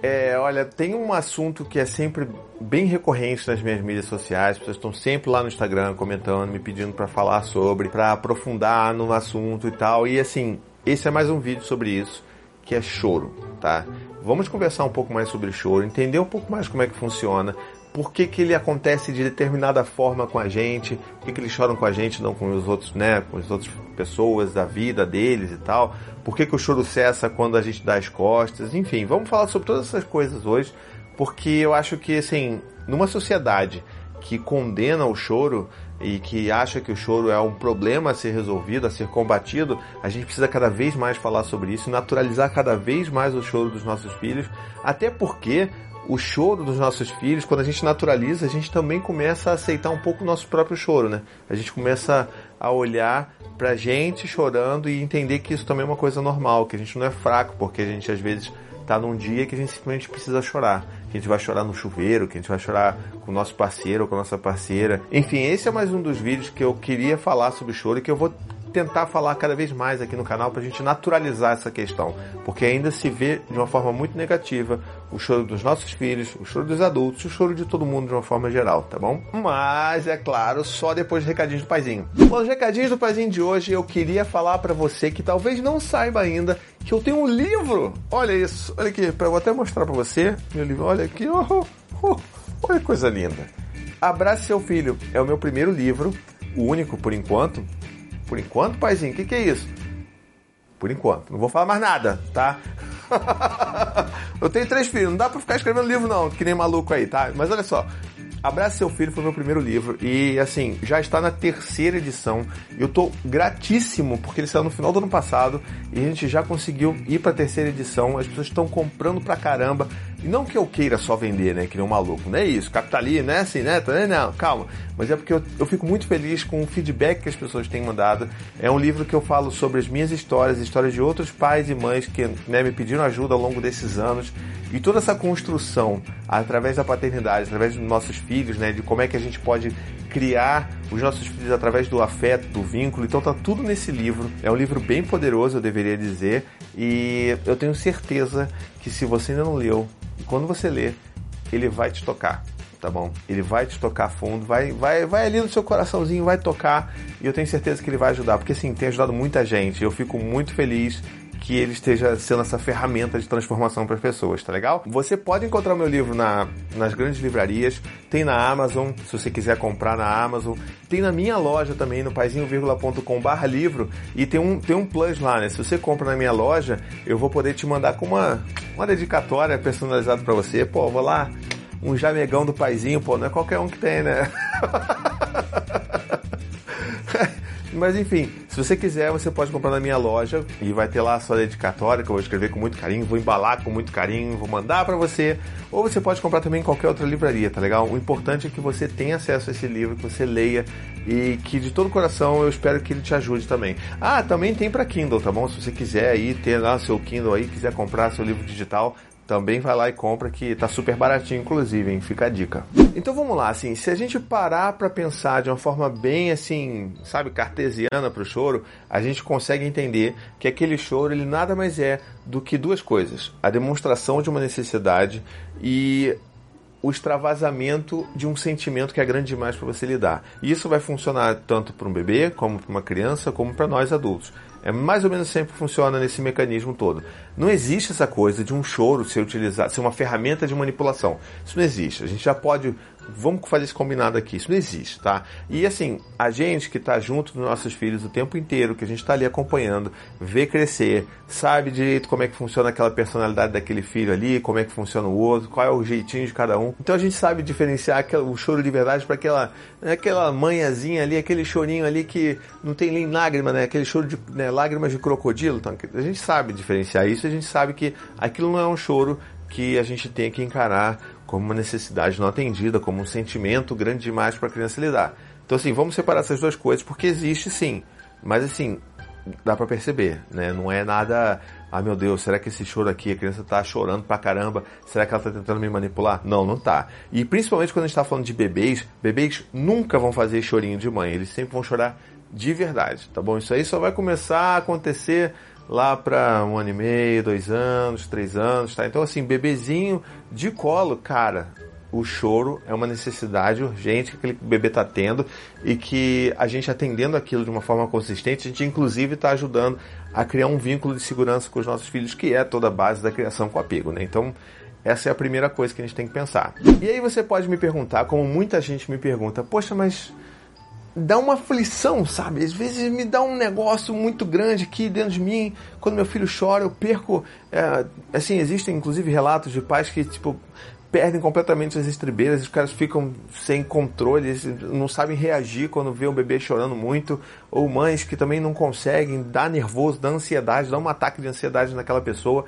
É, olha, tem um assunto que é sempre bem recorrente nas minhas mídias sociais. As pessoas estão sempre lá no Instagram comentando, me pedindo para falar sobre, para aprofundar no assunto e tal. E assim, esse é mais um vídeo sobre isso, que é choro, tá? Vamos conversar um pouco mais sobre choro, entender um pouco mais como é que funciona, por que, que ele acontece de determinada forma com a gente, por que, que eles choram com a gente, não com os outros, né, com as outras pessoas da vida deles e tal, por que, que o choro cessa quando a gente dá as costas, enfim, vamos falar sobre todas essas coisas hoje, porque eu acho que, assim, numa sociedade que condena o choro e que acha que o choro é um problema a ser resolvido, a ser combatido, a gente precisa cada vez mais falar sobre isso, naturalizar cada vez mais o choro dos nossos filhos, até porque o choro dos nossos filhos, quando a gente naturaliza, a gente também começa a aceitar um pouco o nosso próprio choro, né? A gente começa a olhar pra gente chorando e entender que isso também é uma coisa normal, que a gente não é fraco, porque a gente às vezes tá num dia que a gente simplesmente precisa chorar. Que a gente vai chorar no chuveiro, que a gente vai chorar com o nosso parceiro ou com a nossa parceira. Enfim, esse é mais um dos vídeos que eu queria falar sobre choro e que eu vou tentar falar cada vez mais aqui no canal para a gente naturalizar essa questão, porque ainda se vê de uma forma muito negativa o choro dos nossos filhos, o choro dos adultos, o choro de todo mundo de uma forma geral, tá bom? Mas é claro, só depois dos recadinhos do paizinho. Bom, os recadinhos do paizinho de hoje eu queria falar para você que talvez não saiba ainda que eu tenho um livro. Olha isso, olha aqui, eu vou até mostrar para você meu livro. Olha aqui, oh, oh, olha que coisa linda. Abrace seu filho é o meu primeiro livro, o único por enquanto, por enquanto, paizinho, o que, que é isso? Por enquanto. Não vou falar mais nada, tá? eu tenho três filhos, não dá pra ficar escrevendo livro não, que nem maluco aí, tá? Mas olha só, Abraça Seu Filho foi meu primeiro livro e, assim, já está na terceira edição. Eu tô gratíssimo porque ele saiu no final do ano passado e a gente já conseguiu ir para a terceira edição. As pessoas estão comprando pra caramba. E não que eu queira só vender, né, que nem um maluco. Não é isso, capitalismo, não é assim, né? Não, calma. Mas é porque eu, eu fico muito feliz com o feedback que as pessoas têm mandado. É um livro que eu falo sobre as minhas histórias, histórias de outros pais e mães que né, me pediram ajuda ao longo desses anos. E toda essa construção, através da paternidade, através dos nossos filhos, né, de como é que a gente pode criar os nossos filhos através do afeto, do vínculo. Então tá tudo nesse livro. É um livro bem poderoso, eu deveria dizer, e eu tenho certeza que se você ainda não leu, quando você ler, ele vai te tocar tá bom? Ele vai te tocar fundo, vai, vai, vai ali no seu coraçãozinho, vai tocar e eu tenho certeza que ele vai ajudar, porque assim, tem ajudado muita gente. Eu fico muito feliz que ele esteja sendo essa ferramenta de transformação para as pessoas, tá legal? Você pode encontrar meu livro na, nas grandes livrarias, tem na Amazon, se você quiser comprar na Amazon, tem na minha loja também, no paizinho.com barra livro, e tem um, tem um plus lá, né? Se você compra na minha loja, eu vou poder te mandar com uma, uma dedicatória personalizada para você. Pô, vou lá, um jamegão do paizinho, pô, não é qualquer um que tem, né? Mas enfim, se você quiser, você pode comprar na minha loja e vai ter lá a sua dedicatória que eu vou escrever com muito carinho, vou embalar com muito carinho, vou mandar para você. Ou você pode comprar também em qualquer outra livraria, tá legal? O importante é que você tenha acesso a esse livro, que você leia e que de todo coração eu espero que ele te ajude também. Ah, também tem para Kindle, tá bom? Se você quiser aí ter lá seu Kindle aí, quiser comprar seu livro digital, também vai lá e compra que tá super baratinho, inclusive, hein? Fica a dica. Então vamos lá, assim, se a gente parar para pensar de uma forma bem assim, sabe, cartesiana pro choro, a gente consegue entender que aquele choro ele nada mais é do que duas coisas: a demonstração de uma necessidade e o extravasamento de um sentimento que é grande demais para você lidar. E isso vai funcionar tanto para um bebê, como para uma criança, como para nós adultos. É mais ou menos sempre funciona nesse mecanismo todo. Não existe essa coisa de um choro ser utilizado, ser uma ferramenta de manipulação. Isso não existe. A gente já pode vamos fazer esse combinado aqui. Isso não existe, tá? E assim, a gente que está junto dos nossos filhos o tempo inteiro, que a gente está ali acompanhando, vê crescer, sabe direito como é que funciona aquela personalidade daquele filho ali, como é que funciona o outro, qual é o jeitinho de cada um. Então a gente sabe diferenciar o choro de verdade para aquela, aquela manhãzinha ali, aquele chorinho ali que não tem nem lágrima, né? Aquele choro de né, lágrimas de crocodilo. Então, a gente sabe diferenciar isso, a gente sabe que aquilo não é um choro que a gente tem que encarar como uma necessidade não atendida, como um sentimento grande demais para a criança lidar. Então, assim, vamos separar essas duas coisas, porque existe sim, mas assim, dá para perceber, né? Não é nada, ah meu Deus, será que esse choro aqui, a criança tá chorando pra caramba, será que ela tá tentando me manipular? Não, não tá. E principalmente quando a gente tá falando de bebês, bebês nunca vão fazer chorinho de mãe, eles sempre vão chorar de verdade, tá bom? Isso aí só vai começar a acontecer lá para um ano e meio, dois anos, três anos, tá? Então, assim, bebezinho de colo, cara, o choro é uma necessidade urgente que aquele bebê está tendo e que a gente atendendo aquilo de uma forma consistente, a gente inclusive está ajudando a criar um vínculo de segurança com os nossos filhos, que é toda a base da criação com apego, né? Então, essa é a primeira coisa que a gente tem que pensar. E aí você pode me perguntar, como muita gente me pergunta, poxa, mas dá uma aflição, sabe? Às vezes me dá um negócio muito grande aqui dentro de mim. Quando meu filho chora, eu perco. É, assim, existem inclusive relatos de pais que, tipo, perdem completamente as estribeiras, os caras ficam sem controle, não sabem reagir quando vê o bebê chorando muito, ou mães que também não conseguem, dá nervoso, dá ansiedade, dá um ataque de ansiedade naquela pessoa.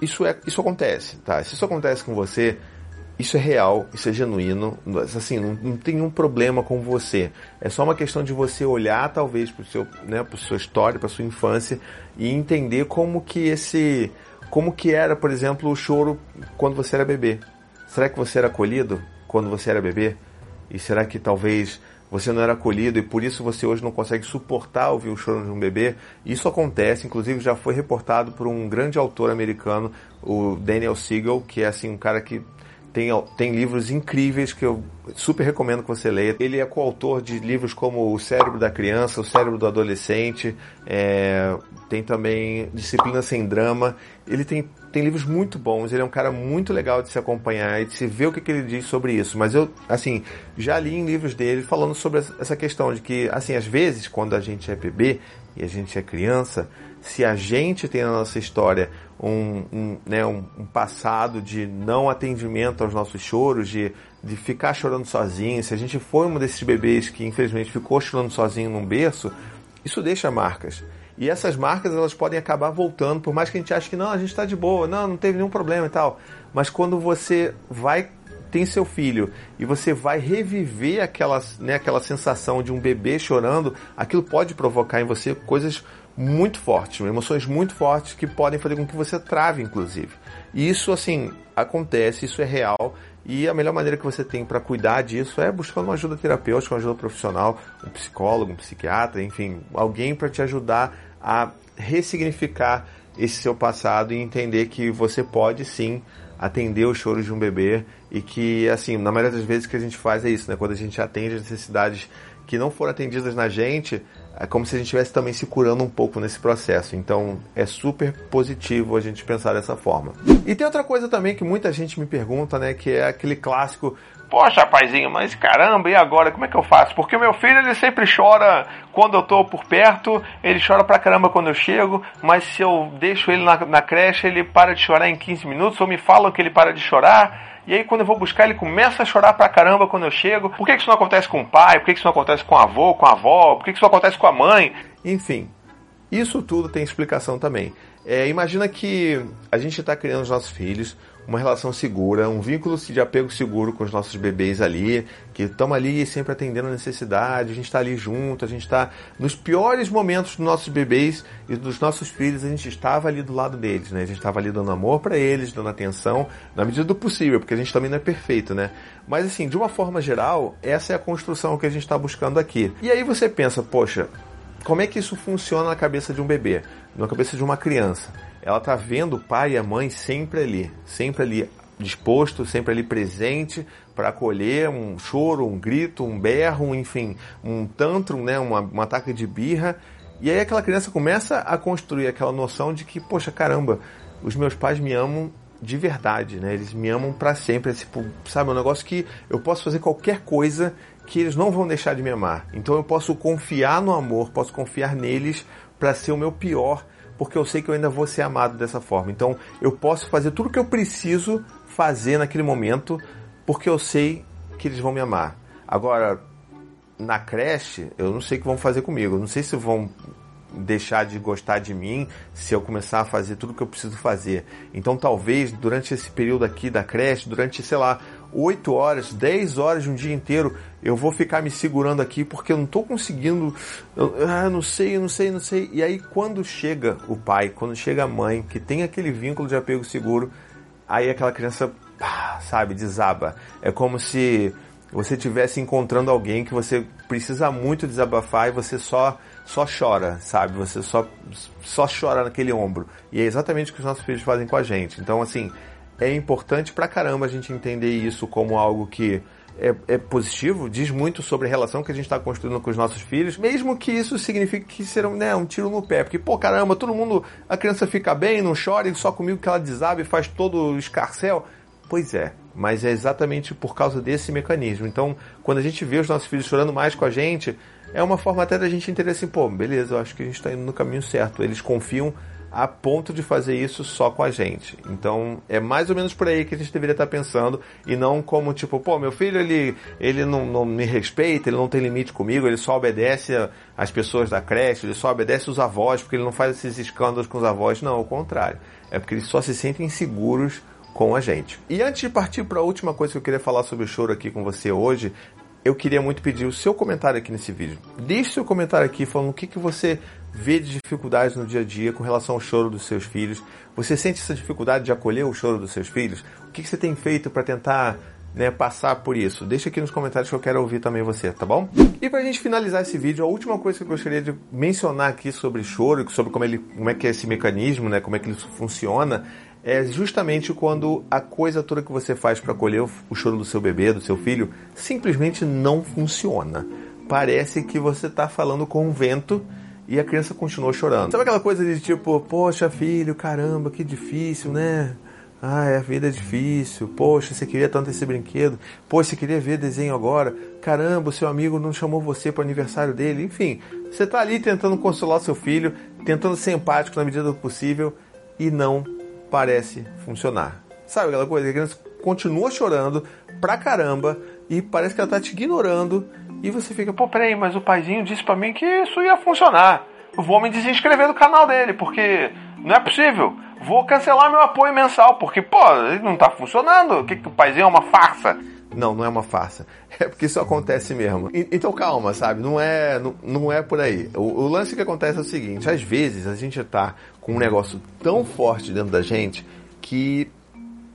Isso é, isso acontece, tá? Se isso acontece com você, isso é real, isso é genuíno, assim, não, não tem nenhum problema com você. É só uma questão de você olhar talvez para seu, né, para sua história, para sua infância e entender como que esse, como que era, por exemplo, o choro quando você era bebê. Será que você era acolhido quando você era bebê? E será que talvez você não era acolhido e por isso você hoje não consegue suportar ouvir o choro de um bebê? Isso acontece, inclusive já foi reportado por um grande autor americano, o Daniel Siegel, que é assim um cara que tem, tem livros incríveis que eu super recomendo que você leia. Ele é coautor de livros como O Cérebro da Criança, O Cérebro do Adolescente, é, tem também Disciplina Sem Drama. Ele tem, tem livros muito bons, ele é um cara muito legal de se acompanhar e de se ver o que, que ele diz sobre isso. Mas eu, assim, já li em livros dele falando sobre essa questão de que, assim, às vezes, quando a gente é bebê e a gente é criança, se a gente tem na nossa história um, um, né, um, um, passado de não atendimento aos nossos choros, de, de ficar chorando sozinho, se a gente foi um desses bebês que infelizmente ficou chorando sozinho num berço, isso deixa marcas. E essas marcas elas podem acabar voltando, por mais que a gente ache que não, a gente está de boa, não, não teve nenhum problema e tal. Mas quando você vai tem seu filho e você vai reviver aquela, né, aquela sensação de um bebê chorando, aquilo pode provocar em você coisas muito fortes, emoções muito fortes que podem fazer com que você trave, inclusive. E isso, assim, acontece, isso é real. E a melhor maneira que você tem para cuidar disso é buscando uma ajuda terapêutica, uma ajuda profissional, um psicólogo, um psiquiatra, enfim, alguém para te ajudar a ressignificar esse seu passado e entender que você pode sim atender os choros de um bebê e que, assim, na maioria das vezes que a gente faz é isso, né? Quando a gente atende as necessidades que não foram atendidas na gente, é como se a gente estivesse também se curando um pouco nesse processo. Então é super positivo a gente pensar dessa forma. E tem outra coisa também que muita gente me pergunta, né? Que é aquele clássico. Poxa, rapazinho, mas caramba, e agora? Como é que eu faço? Porque o meu filho ele sempre chora quando eu tô por perto, ele chora pra caramba quando eu chego, mas se eu deixo ele na, na creche, ele para de chorar em 15 minutos, ou me falam que ele para de chorar e aí quando eu vou buscar ele começa a chorar pra caramba quando eu chego. Por que isso não acontece com o pai? Por que isso não acontece com o avô, com a avó? Por que isso não acontece com a mãe? Enfim, isso tudo tem explicação também. É, imagina que a gente está criando os nossos filhos, uma relação segura, um vínculo de apego seguro com os nossos bebês ali, que estão ali sempre atendendo a necessidade, a gente está ali junto, a gente está nos piores momentos dos nossos bebês e dos nossos filhos, a gente estava ali do lado deles, né? A gente estava ali dando amor para eles, dando atenção, na medida do possível, porque a gente também não é perfeito, né? Mas assim, de uma forma geral, essa é a construção que a gente está buscando aqui. E aí você pensa, poxa, como é que isso funciona na cabeça de um bebê, na cabeça de uma criança? Ela tá vendo o pai e a mãe sempre ali, sempre ali disposto, sempre ali presente para acolher um choro, um grito, um berro, enfim, um tantrum, né, uma, um ataque de birra. E aí aquela criança começa a construir aquela noção de que, poxa, caramba, os meus pais me amam de verdade, né? Eles me amam para sempre, é tipo, sabe, um negócio que eu posso fazer qualquer coisa que eles não vão deixar de me amar. Então eu posso confiar no amor, posso confiar neles para ser o meu pior porque eu sei que eu ainda vou ser amado dessa forma. Então eu posso fazer tudo o que eu preciso fazer naquele momento, porque eu sei que eles vão me amar. Agora, na creche, eu não sei o que vão fazer comigo. Eu não sei se vão deixar de gostar de mim se eu começar a fazer tudo o que eu preciso fazer. Então, talvez durante esse período aqui da creche, durante, sei lá, 8 horas, 10 horas de um dia inteiro, eu vou ficar me segurando aqui porque eu não estou conseguindo, eu, ah, não sei, não sei, não sei. E aí quando chega o pai, quando chega a mãe, que tem aquele vínculo de apego seguro, aí aquela criança, sabe, desaba. É como se você estivesse encontrando alguém que você precisa muito desabafar e você só só chora, sabe? Você só só chora naquele ombro. E é exatamente o que os nossos filhos fazem com a gente. Então, assim, é importante pra caramba a gente entender isso como algo que é, é, positivo, diz muito sobre a relação que a gente está construindo com os nossos filhos, mesmo que isso signifique que será né, um tiro no pé. Porque, pô, caramba, todo mundo, a criança fica bem, não chora, e só comigo que ela desaba e faz todo o escarcel. Pois é, mas é exatamente por causa desse mecanismo. Então, quando a gente vê os nossos filhos chorando mais com a gente, é uma forma até da gente entender assim, pô, beleza, eu acho que a gente está indo no caminho certo. Eles confiam a ponto de fazer isso só com a gente. Então é mais ou menos por aí que a gente deveria estar pensando e não como tipo, pô, meu filho ele, ele não, não me respeita, ele não tem limite comigo, ele só obedece às pessoas da creche, ele só obedece os avós porque ele não faz esses escândalos com os avós. Não, ao contrário. É porque eles só se sentem seguros com a gente. E antes de partir para a última coisa que eu queria falar sobre o choro aqui com você hoje, eu queria muito pedir o seu comentário aqui nesse vídeo. Deixe seu comentário aqui falando o que, que você vê de dificuldades no dia a dia com relação ao choro dos seus filhos? Você sente essa dificuldade de acolher o choro dos seus filhos? O que, você tem feito para tentar né, passar por isso? Deixa aqui nos comentários que eu quero ouvir também você, tá bom? E para a gente finalizar esse vídeo, a última coisa que eu gostaria de mencionar aqui sobre choro, sobre como, ele, como é que é esse mecanismo, né, como é que isso funciona, é justamente quando a coisa toda que você faz para acolher o choro do seu bebê, do seu filho, simplesmente não funciona. Parece que você está falando com um vento e a criança continuou chorando. Sabe aquela coisa de tipo, poxa filho, caramba, que difícil, né? Ah, a vida é difícil. Poxa, você queria tanto esse brinquedo. Poxa, você queria ver desenho agora. Caramba, o seu amigo não chamou você para o aniversário dele. Enfim, você está ali tentando consolar seu filho, tentando ser empático na medida do possível e não parece funcionar. Sabe aquela coisa? A criança continua chorando pra caramba e parece que ela tá te ignorando e você fica, pô, peraí, mas o paizinho disse para mim que isso ia funcionar. Eu vou me desinscrever do canal dele, porque não é possível. Vou cancelar meu apoio mensal, porque, pô, ele não tá funcionando. O que, que o paizinho é uma farsa? Não, não é uma farsa. É porque isso acontece mesmo. E, então calma, sabe? Não é, não, não é por aí. O, o, lance que acontece é o seguinte: às vezes a gente tá com um negócio tão forte dentro da gente que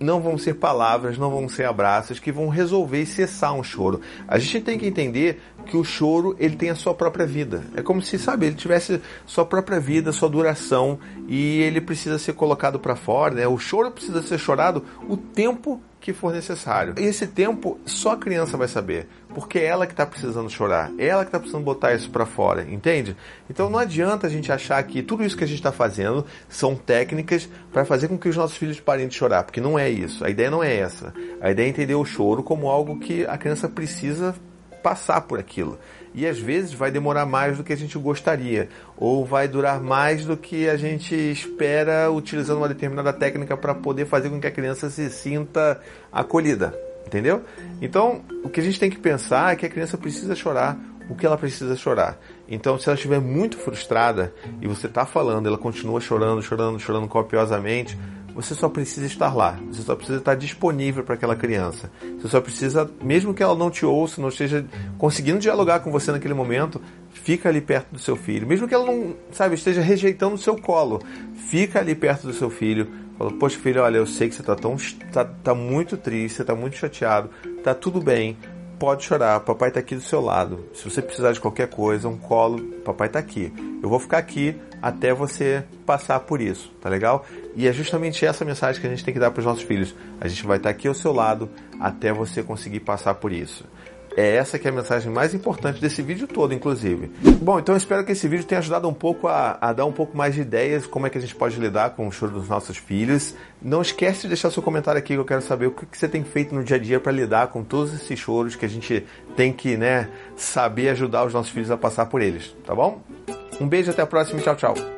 não vão ser palavras, não vão ser abraços que vão resolver e cessar um choro. A gente tem que entender que o choro ele tem a sua própria vida. É como se, sabe, ele tivesse sua própria vida, sua duração e ele precisa ser colocado para fora. Né? O choro precisa ser chorado o tempo que for necessário. E esse tempo só a criança vai saber, porque é ela que está precisando chorar, é ela que está precisando botar isso para fora, entende? Então não adianta a gente achar que tudo isso que a gente está fazendo são técnicas para fazer com que os nossos filhos parem de chorar, porque não é isso. A ideia não é essa. A ideia é entender o choro como algo que a criança precisa passar por aquilo. E às vezes vai demorar mais do que a gente gostaria, ou vai durar mais do que a gente espera utilizando uma determinada técnica para poder fazer com que a criança se sinta acolhida. Entendeu? Então, o que a gente tem que pensar é que a criança precisa chorar o que ela precisa chorar. Então, se ela estiver muito frustrada e você está falando, ela continua chorando, chorando, chorando copiosamente, você só precisa estar lá. Você só precisa estar disponível para aquela criança. Você só precisa, mesmo que ela não te ouça, não esteja conseguindo dialogar com você naquele momento, fica ali perto do seu filho. Mesmo que ela não, sabe, esteja rejeitando o seu colo, fica ali perto do seu filho. Fala, poxa filho, olha, eu sei que você está tão, tá, tá muito triste, você está muito chateado, tá tudo bem pode chorar, papai está aqui do seu lado. Se você precisar de qualquer coisa, um colo, papai está aqui. Eu vou ficar aqui até você passar por isso, tá legal? E é justamente essa mensagem que a gente tem que dar para os nossos filhos. A gente vai estar tá aqui ao seu lado até você conseguir passar por isso. É essa que é a mensagem mais importante desse vídeo todo, inclusive. Bom, então eu espero que esse vídeo tenha ajudado um pouco a, a, dar um pouco mais de ideias como é que a gente pode lidar com o choro dos nossos filhos. Não esquece de deixar seu comentário aqui que eu quero saber o que você tem feito no dia a dia para lidar com todos esses choros que a gente tem que, né, saber ajudar os nossos filhos a passar por eles, tá bom? Um beijo, até a próxima e tchau, tchau.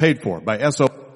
Paid for by SO.